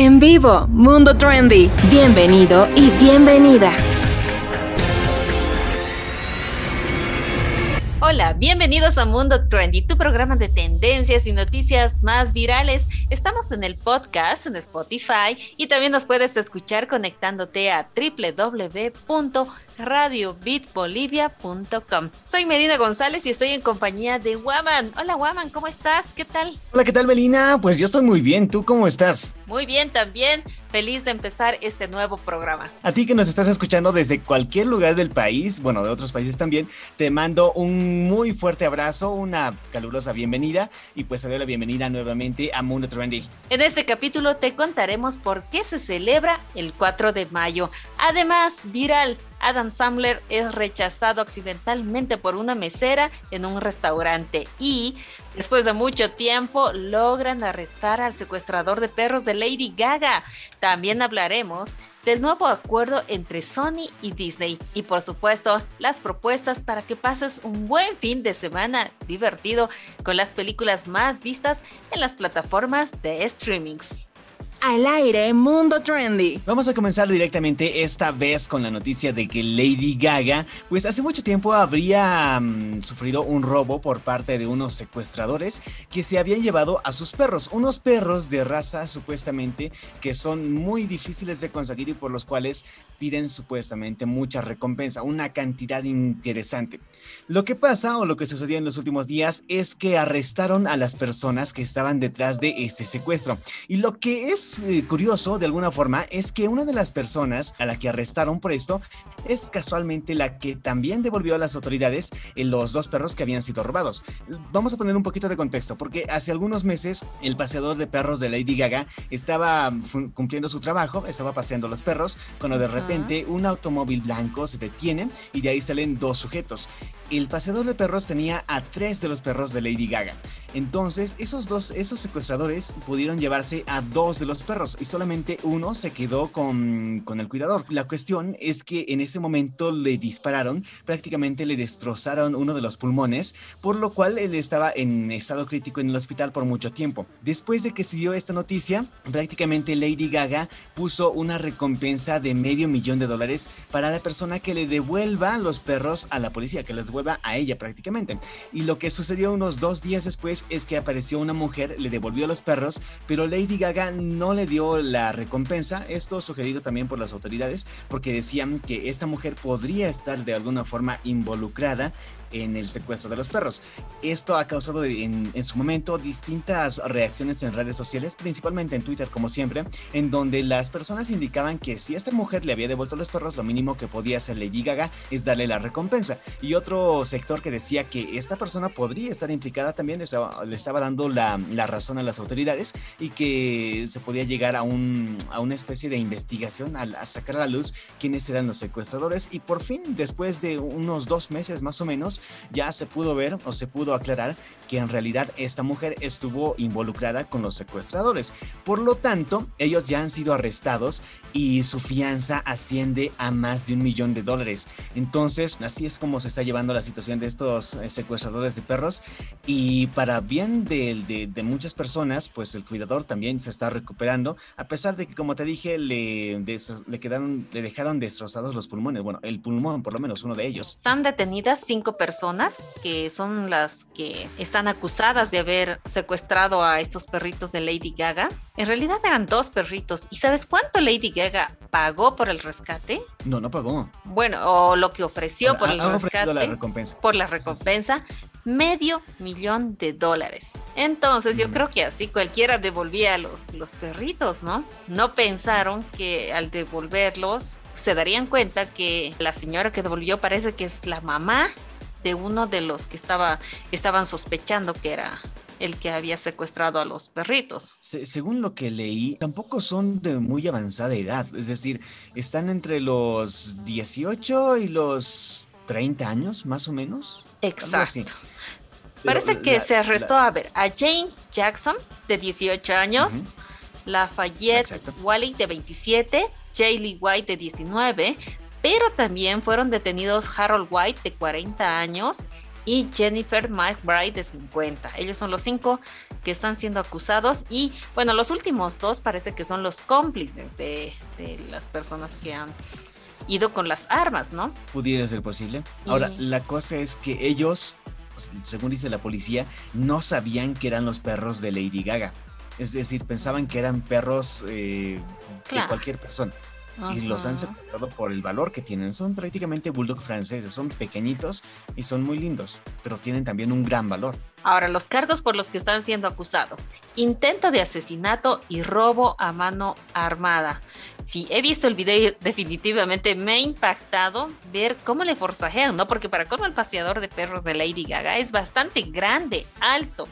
En vivo, Mundo Trendy. Bienvenido y bienvenida. Hola, bienvenidos a Mundo Trendy, tu programa de tendencias y noticias más virales. Estamos en el podcast en Spotify y también nos puedes escuchar conectándote a www.radiobitbolivia.com. Soy Medina González y estoy en compañía de Waman. Hola Waman, ¿cómo estás? ¿Qué tal? Hola, ¿qué tal Melina? Pues yo estoy muy bien, ¿tú cómo estás? Muy bien también, feliz de empezar este nuevo programa. A ti que nos estás escuchando desde cualquier lugar del país, bueno, de otros países también, te mando un muy fuerte abrazo, una calurosa bienvenida y pues te doy la bienvenida nuevamente a Mundo Trendy. En este capítulo te contaremos por qué se celebra el 4 de mayo. Además, viral, Adam Sandler es rechazado accidentalmente por una mesera en un restaurante y después de mucho tiempo logran arrestar al secuestrador de perros de Lady Gaga. También hablaremos del nuevo acuerdo entre Sony y Disney y por supuesto las propuestas para que pases un buen fin de semana divertido con las películas más vistas en las plataformas de streamings. Al aire, Mundo Trendy. Vamos a comenzar directamente esta vez con la noticia de que Lady Gaga, pues hace mucho tiempo habría mm, sufrido un robo por parte de unos secuestradores que se habían llevado a sus perros, unos perros de raza supuestamente que son muy difíciles de conseguir y por los cuales piden supuestamente mucha recompensa, una cantidad interesante. Lo que pasa o lo que sucedió en los últimos días es que arrestaron a las personas que estaban detrás de este secuestro. Y lo que es eh, curioso de alguna forma es que una de las personas a la que arrestaron por esto es casualmente la que también devolvió a las autoridades eh, los dos perros que habían sido robados. Vamos a poner un poquito de contexto porque hace algunos meses el paseador de perros de Lady Gaga estaba cumpliendo su trabajo, estaba paseando los perros, cuando de repente un automóvil blanco se detiene y de ahí salen dos sujetos. El paseador de perros tenía a tres de los perros de Lady Gaga. Entonces, esos dos, esos secuestradores pudieron llevarse a dos de los perros y solamente uno se quedó con, con el cuidador. La cuestión es que en ese momento le dispararon, prácticamente le destrozaron uno de los pulmones, por lo cual él estaba en estado crítico en el hospital por mucho tiempo. Después de que se dio esta noticia, prácticamente Lady Gaga puso una recompensa de medio millón de dólares para la persona que le devuelva los perros a la policía, que los devuelva a ella prácticamente. Y lo que sucedió unos dos días después es que apareció una mujer, le devolvió los perros, pero Lady Gaga no le dio la recompensa. Esto sugerido también por las autoridades, porque decían que esta mujer podría estar de alguna forma involucrada en el secuestro de los perros. Esto ha causado en, su momento distintas reacciones en redes sociales, principalmente en Twitter como siempre, en donde las personas indicaban que si esta mujer le había devuelto los perros, lo mínimo que podía hacer Lady Gaga es darle la recompensa. Y otro sector que decía que esta persona podría estar implicada también estaba, le estaba dando la, razón a las autoridades y que se podía llegar a, un, a una especie de investigación a, a sacar a la luz quiénes eran los secuestradores. Y por fin, después de unos dos meses más o menos, ya se pudo ver o se pudo aclarar que en realidad esta mujer estuvo involucrada con los secuestradores. Por lo tanto, ellos ya han sido arrestados y su fianza asciende a más de un millón de dólares. Entonces, así es como se está llevando la situación de estos eh, secuestradores de perros y para bien de, muchas personas, pues el cuidador también se está recuperando, a pesar de que, como te dije, le, le, quedaron, le dejaron destrozados los pulmones. Bueno, el pulmón, por lo menos uno de ellos. Están detenidas cinco personas personas que son las que están acusadas de haber secuestrado a estos perritos de Lady Gaga. En realidad eran dos perritos. ¿Y sabes cuánto Lady Gaga pagó por el rescate? No, no pagó. Bueno, o lo que ofreció por el rescate. La recompensa. Por la recompensa. Medio millón de dólares. Entonces yo creo que así cualquiera devolvía los, los perritos, ¿no? No pensaron que al devolverlos se darían cuenta que la señora que devolvió parece que es la mamá de uno de los que estaba, estaban sospechando que era el que había secuestrado a los perritos. según lo que leí, tampoco son de muy avanzada edad, es decir, están entre los 18 y los 30 años, más o menos. Exacto. Parece que se arrestó a ver a James Jackson de 18 años, Lafayette Wally de 27, Jaylee White de 19, pero también fueron detenidos Harold White de 40 años y Jennifer McBride de 50. Ellos son los cinco que están siendo acusados y bueno, los últimos dos parece que son los cómplices de, de las personas que han ido con las armas, ¿no? Pudiera ser posible. Ahora, la cosa es que ellos, según dice la policía, no sabían que eran los perros de Lady Gaga. Es decir, pensaban que eran perros eh, de cualquier persona. Y los han secuestrado por el valor que tienen. Son prácticamente bulldog franceses, son pequeñitos y son muy lindos, pero tienen también un gran valor. Ahora, los cargos por los que están siendo acusados. Intento de asesinato y robo a mano armada. Sí, he visto el video definitivamente me ha impactado ver cómo le forzajean, ¿no? Porque para como el paseador de perros de Lady Gaga es bastante grande, alto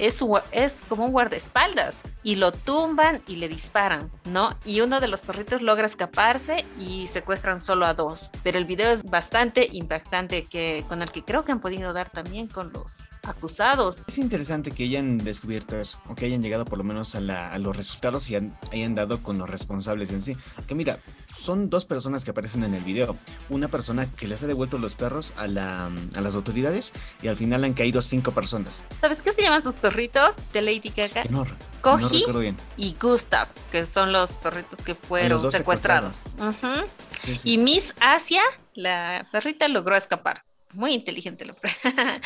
es, es como un guardaespaldas y lo tumban y le disparan, ¿no? Y uno de los perritos logra escaparse y secuestran solo a dos. Pero el video es bastante impactante que, con el que creo que han podido dar también con los acusados. Es interesante que hayan descubierto eso, o que hayan llegado por lo menos a, los resultados y hayan dado con los responsables en sí. Que mira, son dos personas que aparecen en el video. Una persona que les ha devuelto los perros a, las autoridades y al final han caído cinco personas. ¿Sabes qué se llaman sus perritos de Lady Gaga? No, Coji y Gustav, que son los perritos que fueron secuestrados. Y Miss Asia, la perrita, logró escapar. Muy inteligente la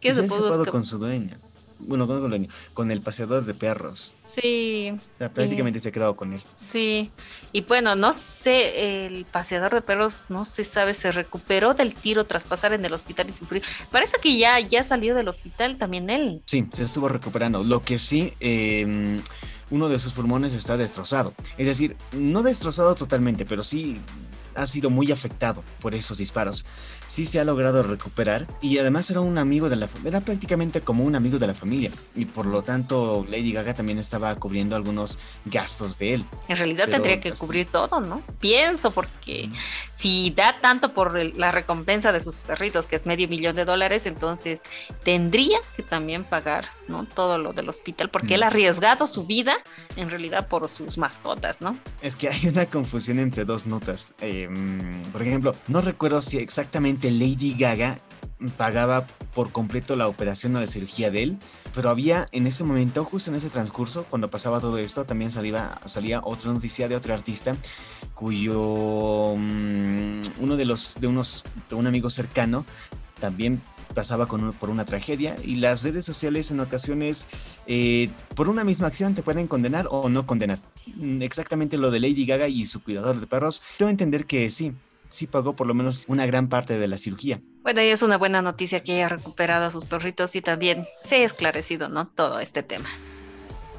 ¿Qué se pudo con su dueña bueno, con el, con el paseador de perros. Sí. O sea, prácticamente se ha quedado con él. Sí. Y bueno, no sé, el paseador de perros, no se sabe, se recuperó del tiro tras pasar en el hospital y sufrir. Parece que ya, ya salió del hospital también él. Sí, se estuvo recuperando. Lo que sí, em, uno de sus pulmones está destrozado. Es decir, no destrozado totalmente, pero sí ha sido muy afectado por esos disparos sí se ha logrado recuperar y además era un amigo de la era prácticamente como un amigo de la familia y por lo tanto Lady Gaga también estaba cubriendo algunos gastos de él. En realidad tendría que cubrir todo, ¿no? Pienso porque si da tanto por la recompensa de sus perritos que es medio millón de dólares, entonces tendría que también pagar, ¿no? Todo lo del hospital porque él ha arriesgado su vida en realidad por sus mascotas, ¿no? Es que hay una confusión entre dos notas. Em, por ejemplo, no recuerdo si exactamente Lady Gaga pagaba por completo la operación o la cirugía de él, pero había en ese momento, justo en ese transcurso, cuando pasaba todo esto, también salía, salía otra noticia de otro artista cuyo mm, uno de los de unos de un amigo cercano también pasaba con por una tragedia y las redes sociales en ocasiones eh, por una misma acción te pueden condenar o no condenar. Mm, exactamente lo de Lady Gaga y su cuidador de perros, quiero entender que sí, sí pagó por lo menos una gran parte de la cirugía. Bueno, y es una buena noticia que haya recuperado a sus perritos y también se ha esclarecido, ¿no? Todo este tema.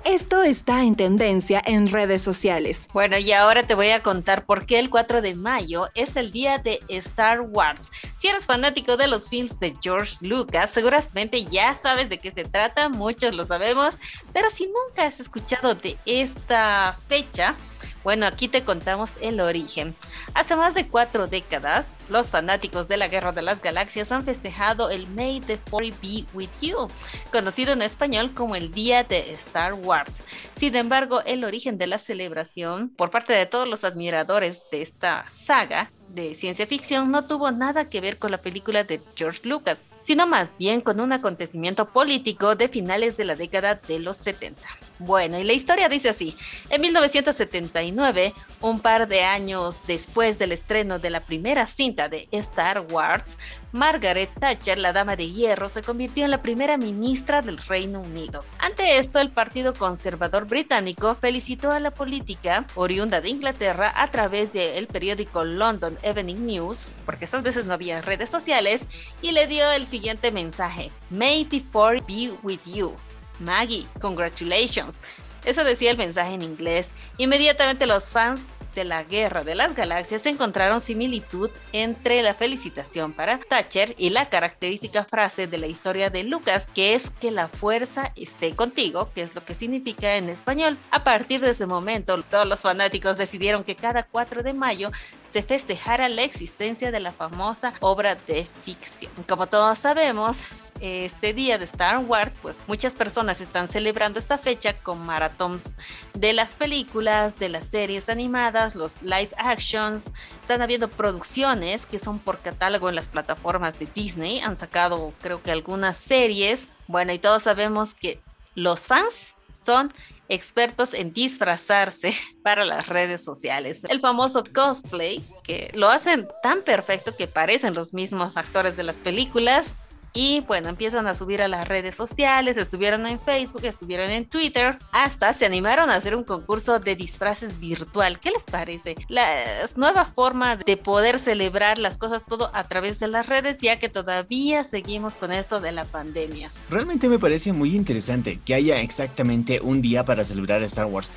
Esto está en tendencia en redes sociales. Bueno, y ahora te voy a contar por qué el 4 de mayo es el día de Star Wars. Si eres fanático de los films de George Lucas, seguramente ya sabes de qué se trata, muchos lo sabemos, pero si nunca has escuchado de esta fecha, bueno, aquí te contamos el origen. Hace más de cuatro décadas, los fanáticos de la Guerra de las Galaxias han festejado el May the Force Be With You, conocido en español como el Día de Star Wars. Sin embargo, el origen de la celebración por parte de todos los admiradores de esta saga de ciencia ficción no tuvo nada que ver con la película de George Lucas, sino más bien con un acontecimiento político de finales de la década de los 70. Bueno, y la historia dice así, en 1979, un par de años después del estreno de la primera cinta de Star Wars, Margaret Thatcher, la dama de hierro, se convirtió en la primera ministra del Reino Unido. Ante esto, el Partido Conservador Británico felicitó a la política oriunda de Inglaterra a través del periódico London Evening News, porque esas veces no había redes sociales, y le dio el siguiente mensaje: May the Four be with you. Maggie, congratulations. Eso decía el mensaje en inglés. Inmediatamente los fans de la Guerra de las Galaxias encontraron similitud entre la felicitación para Thatcher y la característica frase de la historia de Lucas, que es que la fuerza esté contigo, que es lo que significa en español. A partir de ese momento, todos los fanáticos decidieron que cada 4 de mayo se festejara la existencia de la famosa obra de ficción. Como todos sabemos, este día de Star Wars, pues muchas personas están celebrando esta fecha con maratons de las películas, de las series animadas, los live actions. Están habiendo producciones que son por catálogo en las plataformas de Disney. Han sacado creo que algunas series. Bueno, y todos sabemos que los fans son expertos en disfrazarse para las redes sociales. El famoso cosplay, que lo hacen tan perfecto que parecen los mismos actores de las películas. Y bueno, empiezan a subir a las redes sociales, estuvieron en Facebook, estuvieron en Twitter, hasta se animaron a hacer un concurso de disfraces virtual. ¿Qué les parece? La nueva forma de poder celebrar las cosas todo a través de las redes, ya que todavía seguimos con eso de la pandemia. Realmente me parece muy interesante que haya exactamente un día para celebrar Star Wars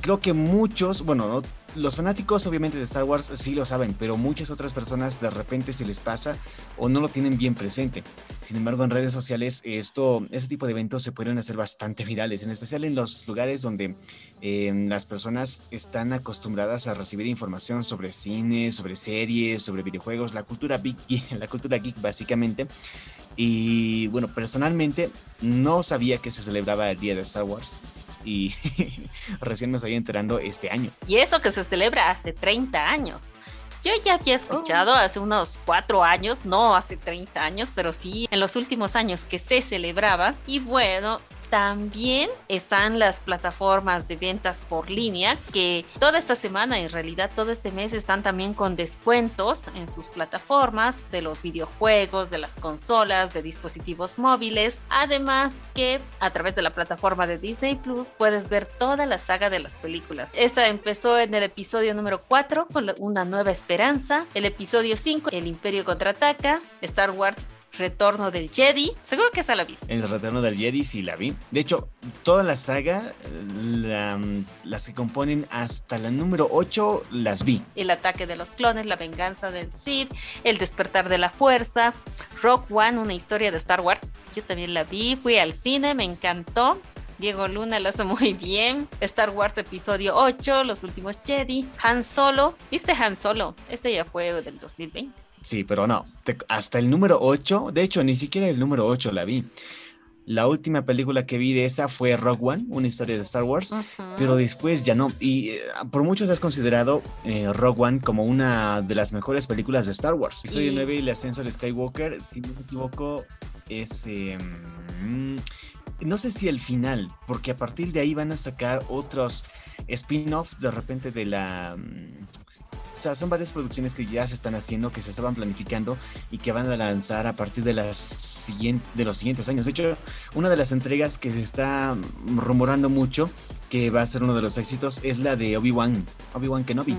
creo que muchos, bueno, los fanáticos obviamente de Star Wars sí lo saben, pero muchas otras personas de repente se les pasa o no lo tienen bien presente. Sin embargo, en redes sociales esto, este tipo de eventos se pueden hacer bastante virales, en especial en los lugares donde em, las personas están acostumbradas a recibir información sobre cine, sobre series, sobre videojuegos, la cultura geek, la cultura geek básicamente. Y bueno, personalmente no sabía que se celebraba el día de Star Wars y recién me estoy enterando este año. Y eso que se celebra hace 30 años. Yo ya había escuchado oh. hace unos cuatro años, no hace 30 años, pero sí en los últimos años que se celebraba. Y bueno, también están las plataformas de ventas por línea que toda esta semana, en realidad todo este mes, están también con descuentos en sus plataformas de los videojuegos, de las consolas, de dispositivos móviles. Además que a través de la plataforma de Disney Plus puedes ver toda la saga de las películas. Esta empezó en el episodio número 4 con una nueva esperanza, el episodio 5, El Imperio contraataca, Star Wars Retorno del Jedi. Seguro que esa la viste. El Retorno del Jedi sí la vi. De hecho, toda la saga, las que componen hasta la número 8, las vi. El ataque de los clones, la venganza del Sith, el despertar de la fuerza, Rock One, una historia de Star Wars. Yo también la vi, fui al cine, me encantó. Diego Luna lo hace muy bien. Star Wars Episodio 8, Los Últimos Jedi. Han Solo. ¿Viste Han Solo? Este ya fue del 2020. Sí, pero no, hasta el número 8, de hecho, ni siquiera el número 8 la vi. La última película que vi de esa fue Rock One, una historia de Star Wars, pero después ya no. Y eh, por muchos es considerado eh, Rogue One como una de las mejores películas de Star Wars. Soy el 9 y el ascenso de Skywalker, si no me equivoco, es... Em, no sé si el final, porque a partir de ahí van a sacar otros spin-offs de repente de la... Mm, o sea, son varias producciones que ya se están haciendo, que se estaban planificando y que van a lanzar a partir de, las de los siguientes años. De hecho, una de las entregas que se está rumorando mucho, que va a ser uno de los éxitos, es la de Obi-Wan, Obi-Wan Kenobi.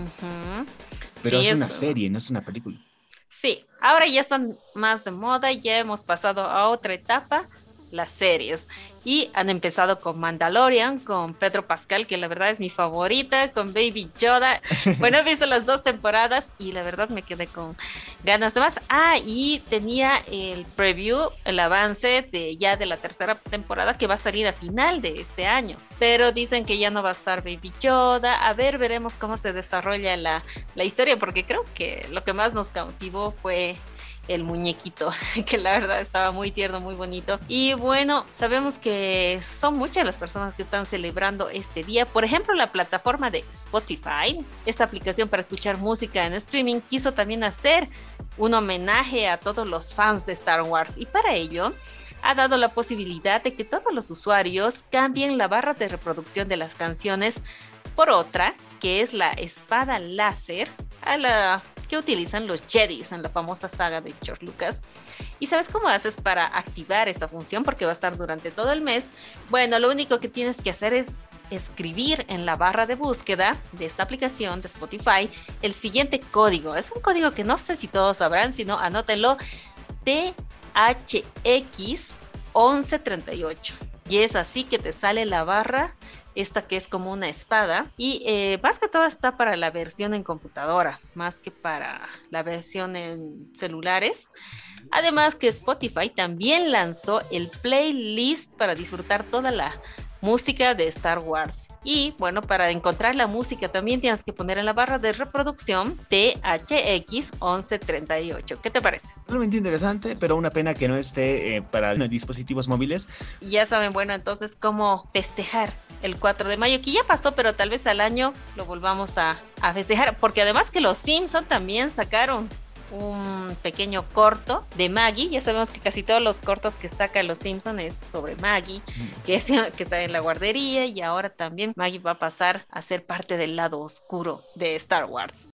Pero es una serie, no es una película. Sí, ahora ya están más de moda, ya hemos pasado a otra etapa, las series. Y han empezado con Mandalorian, con Pedro Pascal, que la verdad es mi favorita, con Baby Yoda. Bueno, he visto las dos temporadas y la verdad me quedé con ganas de más. Ah, y tenía el preview, el avance de ya de la tercera temporada que va a salir a final de este año. Pero dicen que ya no va a estar Baby Yoda. A ver, veremos cómo se desarrolla la, la historia, porque creo que lo que más nos cautivó fue el muñequito, que la verdad estaba muy tierno, muy bonito. Y bueno, sabemos que son muchas las personas que están celebrando este día. Por ejemplo, la plataforma de Spotify, esta aplicación para escuchar música en streaming, quiso también hacer un homenaje a todos los fans de Star Wars. Y para ello, ha dado la posibilidad de que todos los usuarios cambien la barra de reproducción de las canciones por otra, que es la espada láser, a la que utilizan los Jedis en la famosa saga de George Lucas. ¿Y sabes cómo haces para activar esta función? Porque va a estar durante todo el mes. Bueno, lo único que tienes que hacer es escribir en la barra de búsqueda de esta aplicación de Spotify el siguiente código. Es un código que no sé si todos sabrán, si no, anótenlo. THX1138. Y es así que te sale la barra esta que es como una espada y eh, más que todo está para la versión en computadora, más que para la versión en celulares. Además que Spotify también lanzó el playlist para disfrutar toda la música de Star Wars. Y bueno, para encontrar la música también tienes que poner en la barra de reproducción THX1138. ¿Qué te parece? Realmente interesante, pero una pena que no esté eh, para dispositivos móviles. Ya saben, bueno, entonces cómo festejar el 4 de mayo, que ya pasó, pero tal vez al año lo volvamos a, a festejar, porque además que los Simpson también sacaron un pequeño corto de Maggie. Ya sabemos que casi todos los cortos que saca Los Simpson es sobre Maggie, mm. que está en la guardería y ahora también Maggie va a pasar a ser parte del lado oscuro de Star Wars.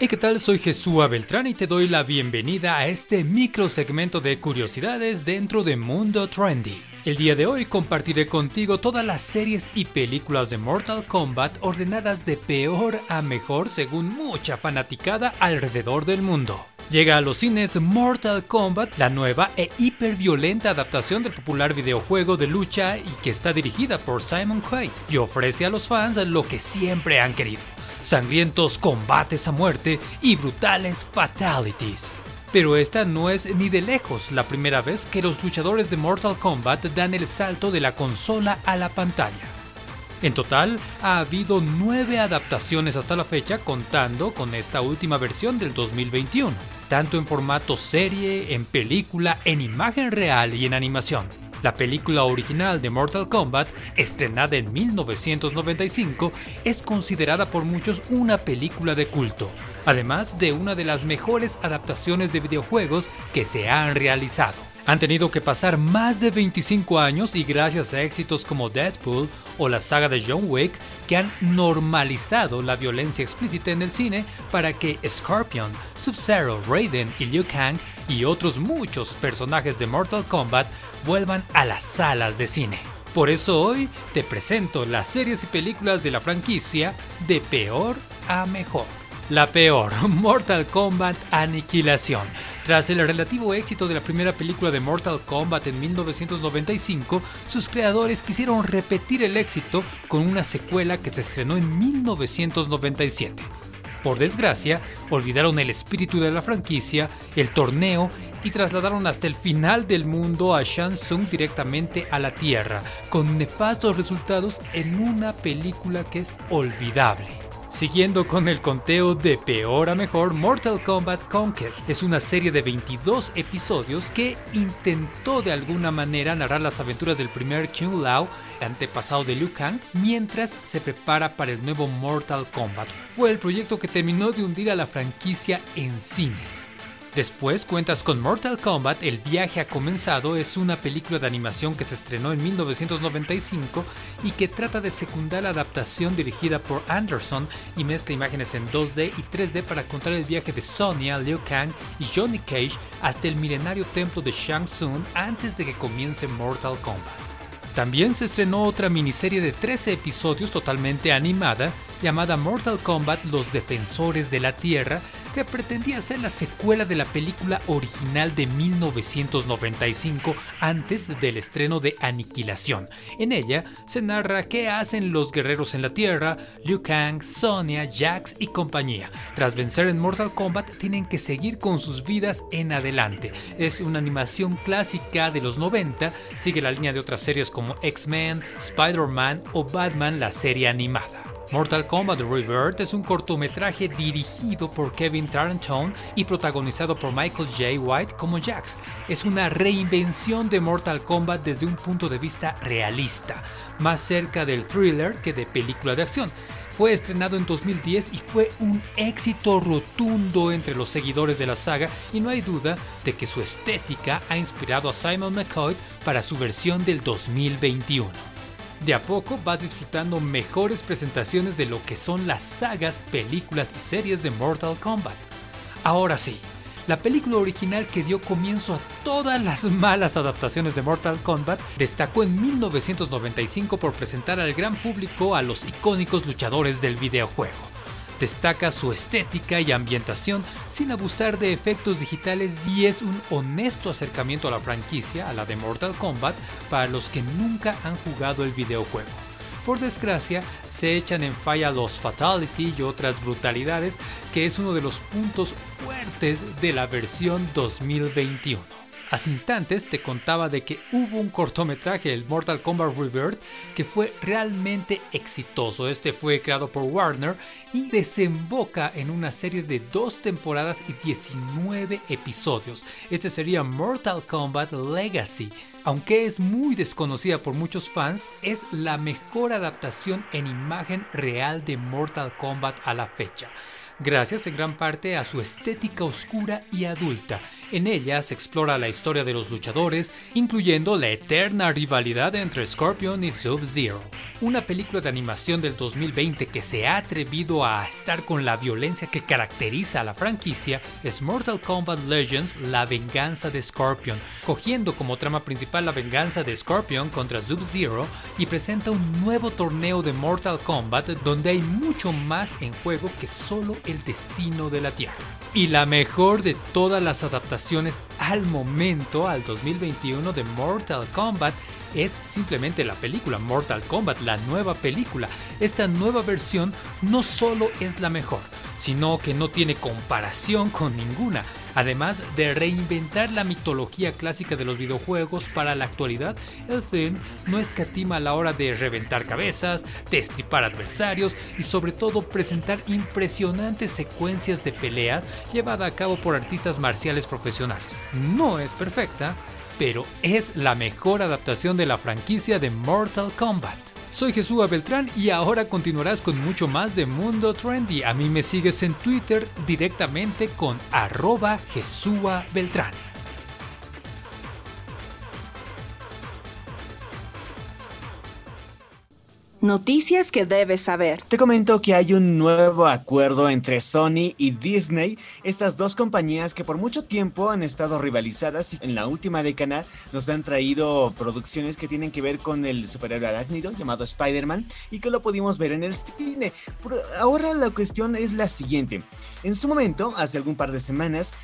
¿Y qué tal? Soy Jesús Beltrán y te doy la bienvenida a este micro segmento de curiosidades dentro de Mundo Trendy. El día de hoy compartiré contigo todas las series y películas de Mortal Kombat ordenadas de peor a mejor según mucha fanaticada alrededor del mundo. Llega a los cines Mortal Kombat, la nueva e hiperviolenta adaptación del popular videojuego de lucha y que está dirigida por Simon Quaid y ofrece a los fans lo que siempre han querido, sangrientos combates a muerte y brutales fatalities. Pero esta no es ni de lejos la primera vez que los luchadores de Mortal Kombat dan el salto de la consola a la pantalla. En total, ha habido nueve adaptaciones hasta la fecha, contando con esta última versión del 2021, tanto en formato serie, en película, en imagen real y en animación. La película original de Mortal Kombat, estrenada en 1995, es considerada por muchos una película de culto, además de una de las mejores adaptaciones de videojuegos que se han realizado. Han tenido que pasar más de 25 años y gracias a éxitos como Deadpool o la saga de John Wick han normalizado la violencia explícita en el cine para que Scorpion, Sub-Zero, Raiden y Liu Kang y otros muchos personajes de Mortal Kombat vuelvan a las salas de cine. Por eso hoy te presento las series y películas de la franquicia de peor a mejor. La peor, Mortal Kombat Aniquilación. Tras el relativo éxito de la primera película de Mortal Kombat en 1995, sus creadores quisieron repetir el éxito con una secuela que se estrenó en 1997. Por desgracia, olvidaron el espíritu de la franquicia, el torneo y trasladaron hasta el final del mundo a Shang Tsung directamente a la Tierra, con nefastos resultados en una película que es olvidable. Siguiendo con el conteo de peor a mejor, Mortal Kombat Conquest es una serie de 22 episodios que intentó de alguna manera narrar las aventuras del primer Kung Lao, antepasado de Liu Kang, mientras se prepara para el nuevo Mortal Kombat. Fue el proyecto que terminó de hundir a la franquicia en cines. Después cuentas con Mortal Kombat El viaje ha comenzado es una película de animación que se estrenó en 1995 y que trata de secundar la adaptación dirigida por Anderson y mezcla imágenes en 2D y 3D para contar el viaje de Sonya, Liu Kang y Johnny Cage hasta el milenario templo de Shang Tsung antes de que comience Mortal Kombat. También se estrenó otra miniserie de 13 episodios totalmente animada llamada Mortal Kombat Los Defensores de la Tierra, que pretendía ser la secuela de la película original de 1995 antes del estreno de Aniquilación. En ella se narra qué hacen los guerreros en la Tierra, Liu Kang, Sonya, Jax y compañía. Tras vencer en Mortal Kombat tienen que seguir con sus vidas en adelante. Es una animación clásica de los 90, sigue la línea de otras series como X-Men, Spider-Man o Batman la serie animada. Mortal Kombat Rebirth es un cortometraje dirigido por Kevin Tarantone y protagonizado por Michael J. White como Jax. Es una reinvención de Mortal Kombat desde un punto de vista realista, más cerca del thriller que de película de acción. Fue estrenado en 2010 y fue un éxito rotundo entre los seguidores de la saga y no hay duda de que su estética ha inspirado a Simon McCoy para su versión del 2021. De a poco vas disfrutando mejores presentaciones de lo que son las sagas, películas y series de Mortal Kombat. Ahora sí, la película original que dio comienzo a todas las malas adaptaciones de Mortal Kombat destacó en 1995 por presentar al gran público a los icónicos luchadores del videojuego destaca su estética y ambientación sin abusar de efectos digitales y es un honesto acercamiento a la franquicia, a la de Mortal Kombat, para los que nunca han jugado el videojuego. Por desgracia, se echan en falla los fatality y otras brutalidades, que es uno de los puntos fuertes de la versión 2021. Hace instantes te contaba de que hubo un cortometraje, el Mortal Kombat Rebirth, que fue realmente exitoso. Este fue creado por Warner y desemboca en una serie de dos temporadas y 19 episodios. Este sería Mortal Kombat Legacy. Aunque es muy desconocida por muchos fans, es la mejor adaptación en imagen real de Mortal Kombat a la fecha gracias en gran parte a su estética oscura y adulta. En ella se explora la historia de los luchadores, incluyendo la eterna rivalidad entre Scorpion y Sub-Zero. Una película de animación del 2020 que se ha atrevido a estar con la violencia que caracteriza a la franquicia es Mortal Kombat Legends La venganza de Scorpion, cogiendo como trama principal la venganza de Scorpion contra Sub-Zero y presenta un nuevo torneo de Mortal Kombat donde hay mucho más en juego que solo el destino de la Tierra. Y la mejor de todas las adaptaciones al momento, al 2021 de Mortal Kombat, es simplemente la película Mortal Kombat, la nueva película. Esta nueva versión no solo es la mejor, sino que no tiene comparación con ninguna. Además de reinventar la mitología clásica de los videojuegos para la actualidad, el film no escatima a la hora de reventar cabezas, destripar adversarios y sobre todo presentar impresionantes secuencias de peleas llevadas a cabo por artistas marciales profesionales. No es perfecta, pero es la mejor adaptación de la franquicia de Mortal Kombat. Soy Jesús Beltrán y ahora continuarás con mucho más de Mundo Trendy. A mí me sigues en Twitter directamente con arroba Beltrán. Noticias que debes saber. Te comento que hay un nuevo acuerdo entre Sony y Disney, estas dos compañías que por mucho tiempo han estado rivalizadas y en la última década nos han traído producciones que tienen que ver con el superhéroe arácnido llamado Spider-Man y que lo pudimos ver en el cine. ahora la cuestión es la siguiente. En su momento, hace algún par de semanas,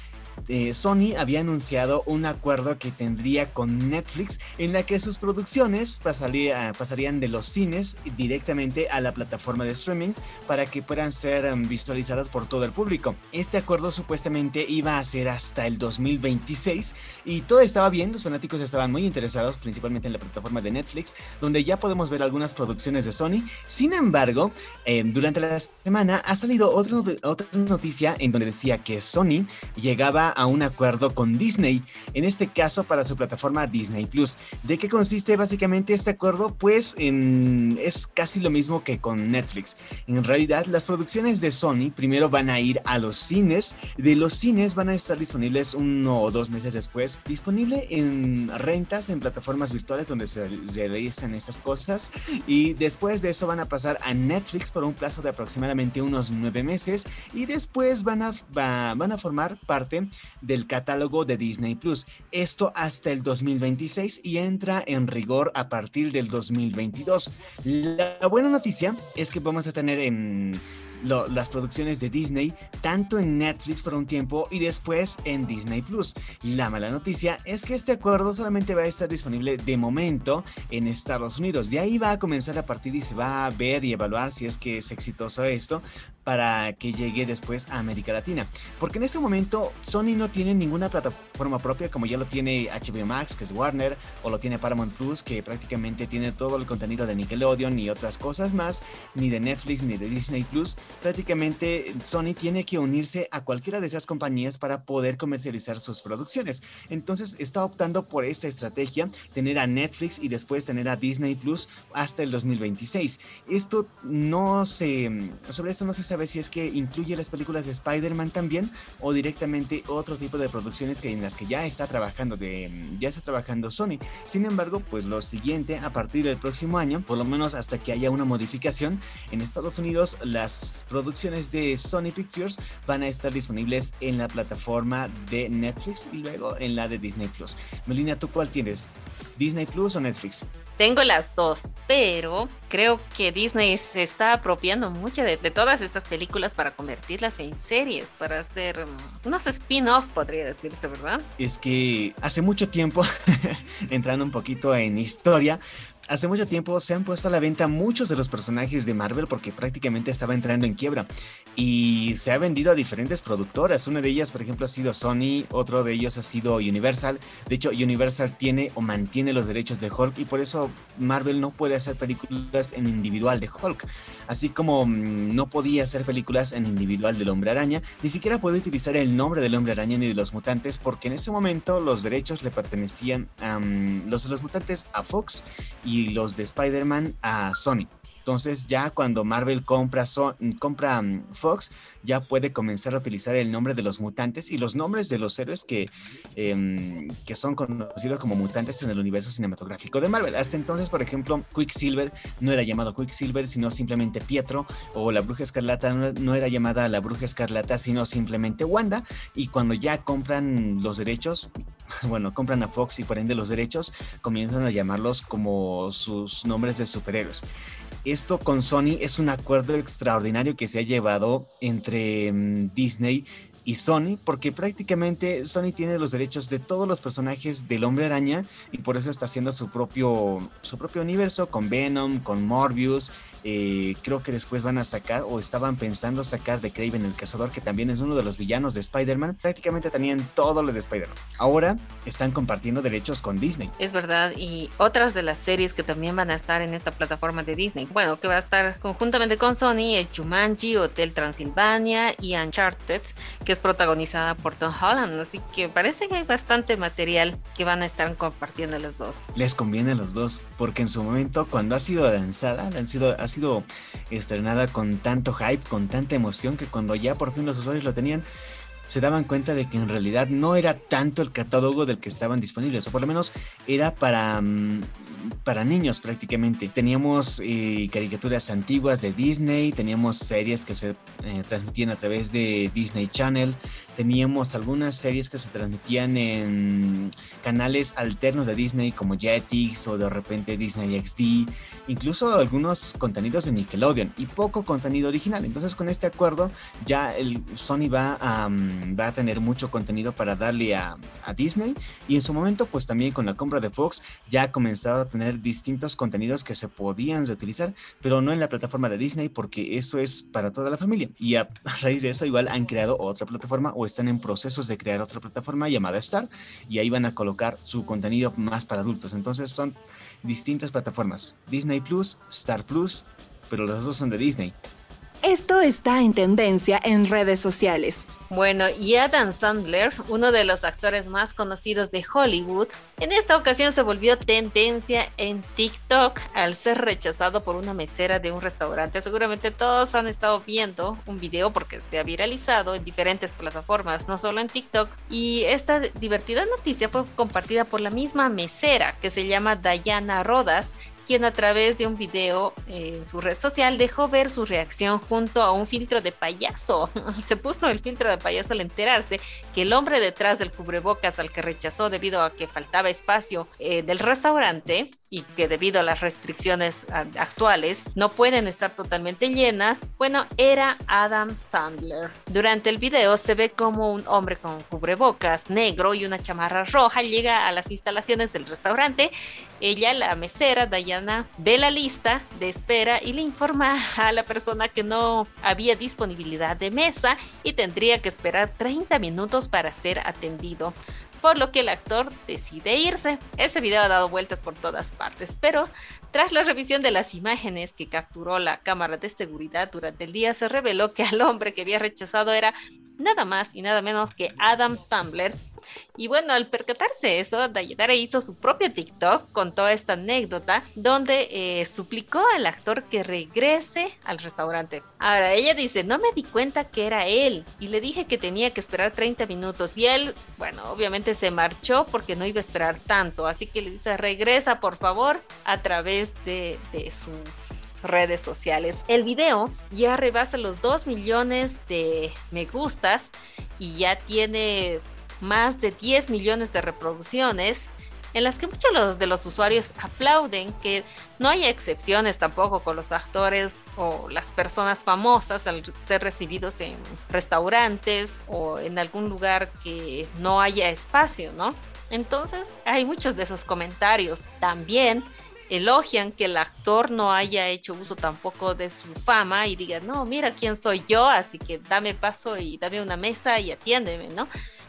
eh, Sony había anunciado un acuerdo que tendría con Netflix en la que sus producciones pasarían de los cines directamente a la plataforma de streaming para que puedan ser em, visualizadas por todo el público. Este acuerdo supuestamente iba a ser hasta el 2026 y todo estaba bien, los fanáticos estaban muy interesados principalmente en la plataforma de Netflix donde ya podemos ver algunas producciones de Sony. Sin embargo, em, durante la semana ha salido otra noticia en donde decía que Sony llegaba a un acuerdo con Disney, en este caso para su plataforma Disney Plus. ¿De qué consiste básicamente este acuerdo? Pues es casi lo mismo que con Netflix. En realidad, las producciones de Sony primero van a ir a los cines, de los cines van a estar disponibles uno o dos meses después, disponible en rentas en plataformas virtuales donde se realizan estas cosas y después de eso van a pasar a Netflix por un plazo de aproximadamente unos nueve meses y después van a, van a formar parte del catálogo de Disney Plus. Esto hasta el 2026 y entra en rigor a partir del 2022. La buena noticia es que vamos a tener en las producciones de Disney, tanto en Netflix por un tiempo y después en Disney Plus. La mala noticia es que este acuerdo solamente va a estar disponible de momento en Estados Unidos. De ahí va a comenzar a partir y se va a ver y evaluar si es que es exitoso esto para que llegue después a América Latina. Porque en este momento Sony no tiene ninguna plataforma propia como ya lo tiene HBO Max, que es Warner, o lo tiene Paramount Plus, que prácticamente tiene todo el contenido de Nickelodeon y otras cosas más, ni de Netflix ni de Disney Plus prácticamente Sony tiene que unirse a cualquiera de esas compañías para poder comercializar sus producciones. Entonces está optando por esta estrategia, tener a Netflix y después tener a Disney Plus hasta el 2026. Esto no se, sobre esto no se sabe si es que incluye las películas de Spider-Man también o directamente otro tipo de producciones que en las que ya está trabajando de, ya está trabajando Sony. Sin embargo, pues lo siguiente, a partir del próximo año, por lo menos hasta que haya una modificación, en Estados Unidos las producciones de Sony Pictures van a estar disponibles en la plataforma de Netflix y luego en la de Disney Plus. Melina, ¿tú cuál tienes? ¿Disney Plus o Netflix? Tengo las dos, pero creo que Disney se está apropiando mucho de, todas estas películas para convertirlas en series, para hacer mm, unos spin-off, podría decirse, ¿verdad? Es que hace mucho tiempo, entrando un poquito en historia, hace mucho tiempo se han puesto a la venta muchos de los personajes de Marvel porque prácticamente estaba entrando en quiebra y se ha vendido a diferentes productoras. Una de ellas, por ejemplo, ha sido Sony, otro de ellos ha sido Universal. De hecho, Universal tiene o mantiene los derechos de Hulk y por eso Marvel no puede hacer películas en individual de Hulk. Así como mm, no podía hacer películas en individual del Hombre Araña, ni siquiera puede utilizar el nombre del Hombre Araña ni de los mutantes porque en ese momento los derechos le pertenecían a mm, los los mutantes a Fox y los de Spider-Man a Sony. Entonces ya cuando Marvel compra, compra mm, Fox, ya puede comenzar a utilizar el nombre de los mutantes y los nombres de los héroes que, em, que son conocidos como mutantes en el universo cinematográfico de Marvel. Hasta entonces, por ejemplo, Quicksilver no era llamado Quicksilver, sino simplemente Pietro, o la Bruja Escarlata no, era llamada la Bruja Escarlata, sino simplemente Wanda. Y cuando ya compran los derechos, bueno, compran a Fox y por ende los derechos, comienzan a llamarlos como sus nombres de superhéroes esto con Sony es un acuerdo extraordinario que se ha llevado entre mm, Disney y Sony, porque prácticamente Sony tiene los derechos de todos los personajes del Hombre Araña y por eso está haciendo su propio, su propio universo con Venom, con Morbius eh, creo que después van a sacar o estaban pensando sacar de Craven el Cazador, que también es uno de los villanos de Spider-Man. Prácticamente tenían todo lo de Spider-Man. Ahora están compartiendo derechos con Disney. Es verdad, y otras de las series que también van a estar en esta plataforma de Disney. Bueno, que va a estar conjuntamente con Sony es Jumanji, Hotel Transilvania y Uncharted, que protagonizada por Tom Holland. Así que parece que hay bastante material que van a estar compartiendo los dos. Les conviene a los dos, porque en su momento, cuando ha sido lanzada, sido ha sido estrenada con tanto hype, con tanta emoción, que cuando ya por fin los usuarios lo tenían, se daban cuenta de que en realidad no era tanto el catálogo del que estaban disponibles, o por lo menos era para, mm, para niños prácticamente. Teníamos eh, caricaturas antiguas de Disney, teníamos series que se eh, transmitían a través de Disney Channel, teníamos algunas series que se transmitían en canales alternos de Disney como Jetix o de repente Disney XD, incluso algunos contenidos de Nickelodeon y poco contenido original. Entonces con este acuerdo ya el Sony va a, mm, va a tener mucho contenido para darle a, a, Disney y en su momento pues también con la compra de Fox ya ha comenzado a tener distintos contenidos que se podían reutilizar, pero no en la plataforma de Disney porque eso es para toda la familia y a raíz de eso igual han creado otra plataforma o están en procesos de crear otra plataforma llamada Star y ahí van a colocar su contenido más para adultos. Entonces son distintas plataformas, Disney Plus, Star Plus, pero las dos son de Disney. Esto está en tendencia en redes sociales. Bueno, y Adam Sandler, uno de los actores más conocidos de Hollywood, en esta ocasión se volvió tendencia en TikTok al ser rechazado por una mesera de un restaurante. Seguramente todos han estado viendo un video porque se ha viralizado en diferentes plataformas, no solo en TikTok. Y esta divertida noticia fue compartida por la misma mesera que se llama Diana Rodas quien a través de un video en su red social dejó ver su reacción junto a un filtro de payaso. Se puso el filtro de payaso al enterarse que el hombre detrás del cubrebocas al que rechazó debido a que faltaba espacio eh, del restaurante y que debido a las restricciones actuales no pueden estar totalmente llenas, bueno, era Adam Sandler. Durante el video se ve como un hombre con cubrebocas negro y una chamarra roja llega a las instalaciones del restaurante. Ella, la mesera, Diana, ve la lista de espera y le informa a la persona que no había disponibilidad de mesa y tendría que esperar 30 minutos para ser atendido por lo que el actor decide irse. Ese video ha dado vueltas por todas partes, pero tras la revisión de las imágenes que capturó la cámara de seguridad durante el día, se reveló que al hombre que había rechazado era nada más y nada menos que Adam Sandler. Y bueno, al percatarse eso, Dayadara hizo su propio TikTok con toda esta anécdota donde eh, suplicó al actor que regrese al restaurante. Ahora, ella dice, no me di cuenta que era él y le dije que tenía que esperar 30 minutos y él, bueno, obviamente se marchó porque no iba a esperar tanto, así que le dice, regresa por favor a través de, de su redes sociales. El video ya rebasa los 2 millones de me gustas y ya tiene más de 10 millones de reproducciones en las que muchos de los usuarios aplauden que no haya excepciones tampoco con los actores o las personas famosas al ser recibidos en restaurantes o en algún lugar que no haya espacio, ¿no? Entonces hay muchos de esos comentarios. También elogian que el actor no haya hecho uso tampoco de su fama y diga, no, mira quién soy yo, así que dame paso y dame una mesa y atiéndeme, ¿no?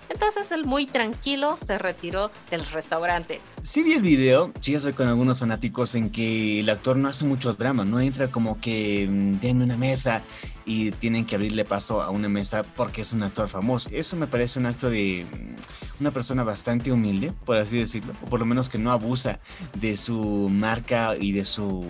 Entonces él muy tranquilo se retiró del restaurante. Sí vi el video, sí estoy con algunos fanáticos en que el actor no hace mucho drama, no entra como que mm, denme una mesa y tienen que abrirle paso a una mesa porque es un actor famoso. Eso me parece un acto de mm, una persona bastante humilde, por así decirlo, o por lo menos que no abusa de su marca y de su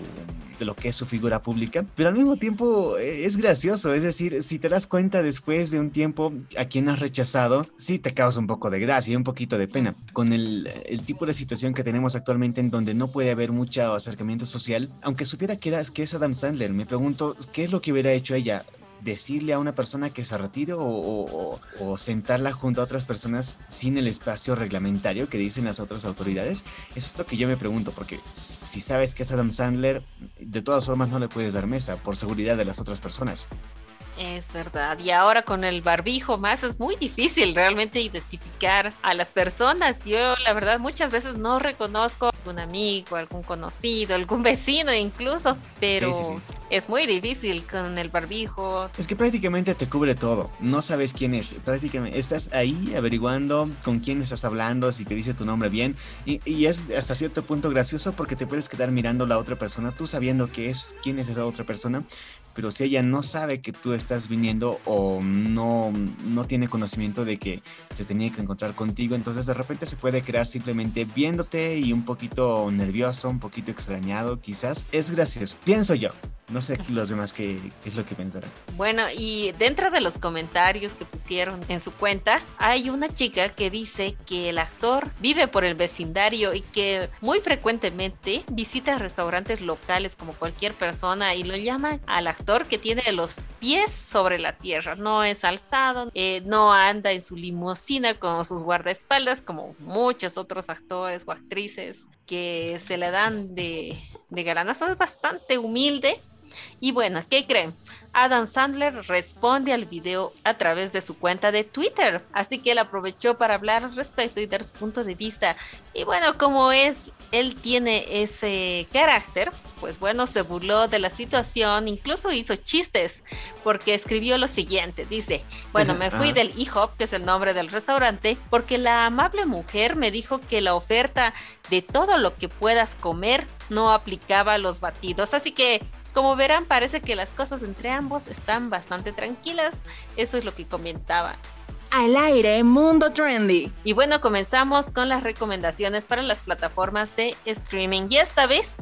de lo que es su figura pública, pero al mismo tiempo eh, es gracioso, es decir, si te das cuenta después de un tiempo a quien has rechazado, sí te causa un poco de gracia y un poquito de pena. Con el, el tipo de situación que tenemos actualmente en donde no puede haber mucho acercamiento social, aunque supiera que, era, que es Adam Sandler, me pregunto, ¿qué es lo que hubiera hecho ella? Decirle a una persona que se retire o, sentarla junto a otras personas sin el espacio reglamentario que dicen las otras autoridades? Eso es lo que yo me pregunto, porque si sabes que es Adam Sandler, de todas formas no le puedes dar mesa por seguridad de las otras personas. Es verdad. Y ahora con el barbijo más es muy difícil realmente identificar a las personas. Yo la verdad muchas veces no reconozco a algún amigo, algún conocido, algún vecino incluso, pero es muy difícil con el barbijo. Es que prácticamente te cubre todo. No sabes quién es. Prácticamente estás ahí averiguando con quién estás hablando, si te dice tu nombre bien. Y, y es hasta cierto punto gracioso porque te puedes quedar mirando a la otra persona, tú sabiendo que es quién es esa otra persona pero si ella no sabe que tú estás viniendo o no, no tiene conocimiento de que se tenía que encontrar contigo, entonces de repente se puede crear simplemente viéndote y un poquito nervioso, un poquito extrañado quizás. Es gracioso, pienso yo. No sé los demás qué, es lo que pensarán. Bueno, y dentro de los comentarios que pusieron en su cuenta, hay una chica que dice que el actor vive por el vecindario y que muy frecuentemente visita restaurantes locales como cualquier persona y lo llama al actor que tiene los pies sobre la tierra, no es alzado, eh, no anda en su limusina con sus guardaespaldas como muchos otros actores o actrices que se le dan de, de galanazo, es bastante humilde y bueno, ¿qué creen? Adam Sandler responde al video a través de su cuenta de Twitter, así que él aprovechó para hablar al respecto y dar su punto de vista. Y bueno, como es, él tiene ese carácter, pues bueno, se burló de la situación, incluso hizo chistes, porque escribió lo siguiente, dice, bueno, me fui del IHOP, que es el nombre del restaurante, porque la amable mujer me dijo que la oferta de todo lo que puedas comer no aplicaba a los batidos, así que como verán, parece que las cosas entre ambos están bastante tranquilas. Eso es lo que comentaba. Al aire, Mundo Trendy. Y bueno, comenzamos con las recomendaciones para las plataformas de streaming. Y esta vez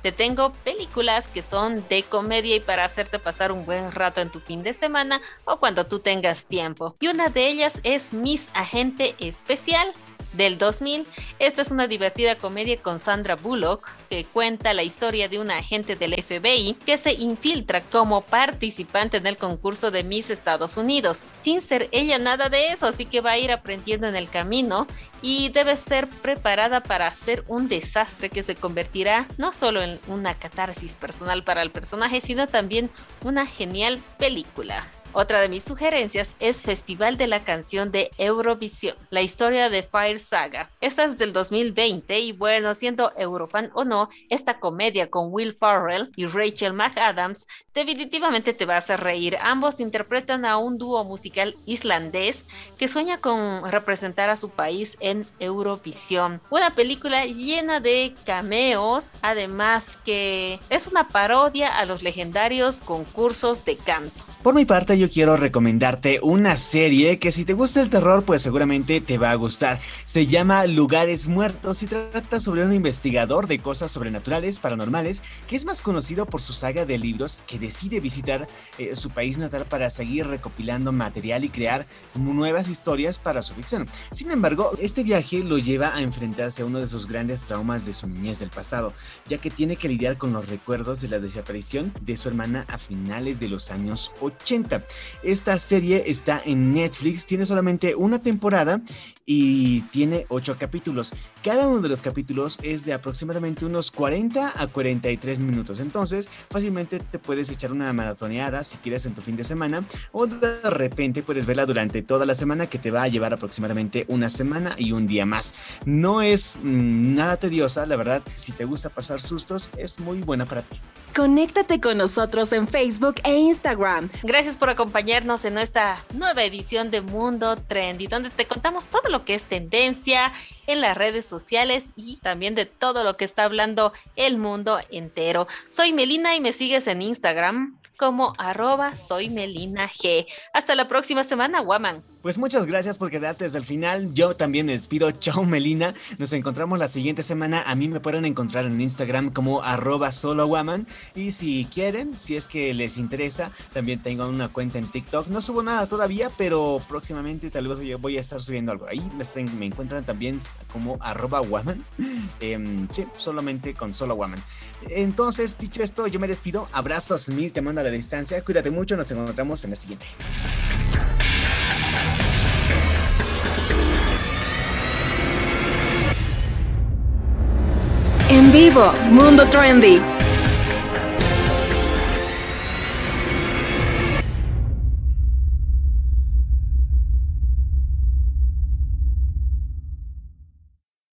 te tengo películas que son de comedia y para hacerte pasar un buen rato en tu fin de semana o cuando tú tengas tiempo. Y una de ellas es Miss Agente Especial del 2000. Esta es una divertida comedia con Sandra Bullock que cuenta la historia de una agente del FBI que se infiltra como participante en el concurso de Miss Estados Unidos, sin ser ella nada de eso, así que va a ir aprendiendo en el camino y debe ser preparada para hacer un desastre que se convertirá no solo en una catarsis personal para el personaje, sino también una genial película. Otra de mis sugerencias es Festival de la Canción de Eurovisión, la historia de Fire Saga. Esta es del 2020 y bueno, siendo Eurofan o no, esta comedia con Will Farrell y Rachel McAdams definitivamente te va a reír. Ambos interpretan a un dúo musical islandés que sueña con representar a su país en Eurovisión. Una película llena de cameos, además que es una parodia a los legendarios concursos de canto. Por mi parte, yo quiero recomendarte una serie que si te gusta el terror, pues seguramente te va a gustar. Se llama Lugares Muertos y trata sobre un investigador de cosas sobrenaturales, paranormales, que es más conocido por su saga de libros que decide visitar eh, su país natal para seguir recopilando material y crear nuevas historias para su ficción. Sin embargo, este viaje lo lleva a enfrentarse a uno de sus grandes traumas de su niñez del pasado, ya que tiene que lidiar con los recuerdos de la desaparición de su hermana a finales de los años 80 80. Esta serie está en Netflix, tiene solamente una temporada y tiene ocho capítulos. Cada uno de los capítulos es de aproximadamente unos 40 a 43 minutos. Entonces, fácilmente te puedes echar una maratoneada si quieres en tu fin de semana o de repente puedes verla durante toda la semana que te va a llevar aproximadamente una semana y un día más. No es mm, nada tediosa, la verdad, si te gusta pasar sustos, es muy buena para ti. Conéctate con nosotros en Facebook e Instagram. Gracias por acompañarnos en esta nueva edición de Mundo Trendy, donde te contamos todo lo que es tendencia en las redes sociales y también de todo lo que está hablando el mundo entero. Soy Melina y me sigues en Instagram como arroba soy Melina G. Hasta la próxima semana, Woman. Pues muchas gracias por quedarte desde el final. Yo también les pido chao Melina. Nos encontramos la siguiente semana. A mí me pueden encontrar en Instagram como arroba solowoman. Y si quieren, si es que les interesa, también tengo una cuenta en TikTok. No subo nada todavía, pero próximamente tal vez voy a estar subiendo algo. Ahí me, encuentran también como arroba woman. Em, sí, solamente con solo woman. Entonces, dicho esto, yo me despido. Abrazos mil, te mando a la distancia. Cuídate mucho, nos encontramos en la siguiente. En vivo, Mundo Trendy.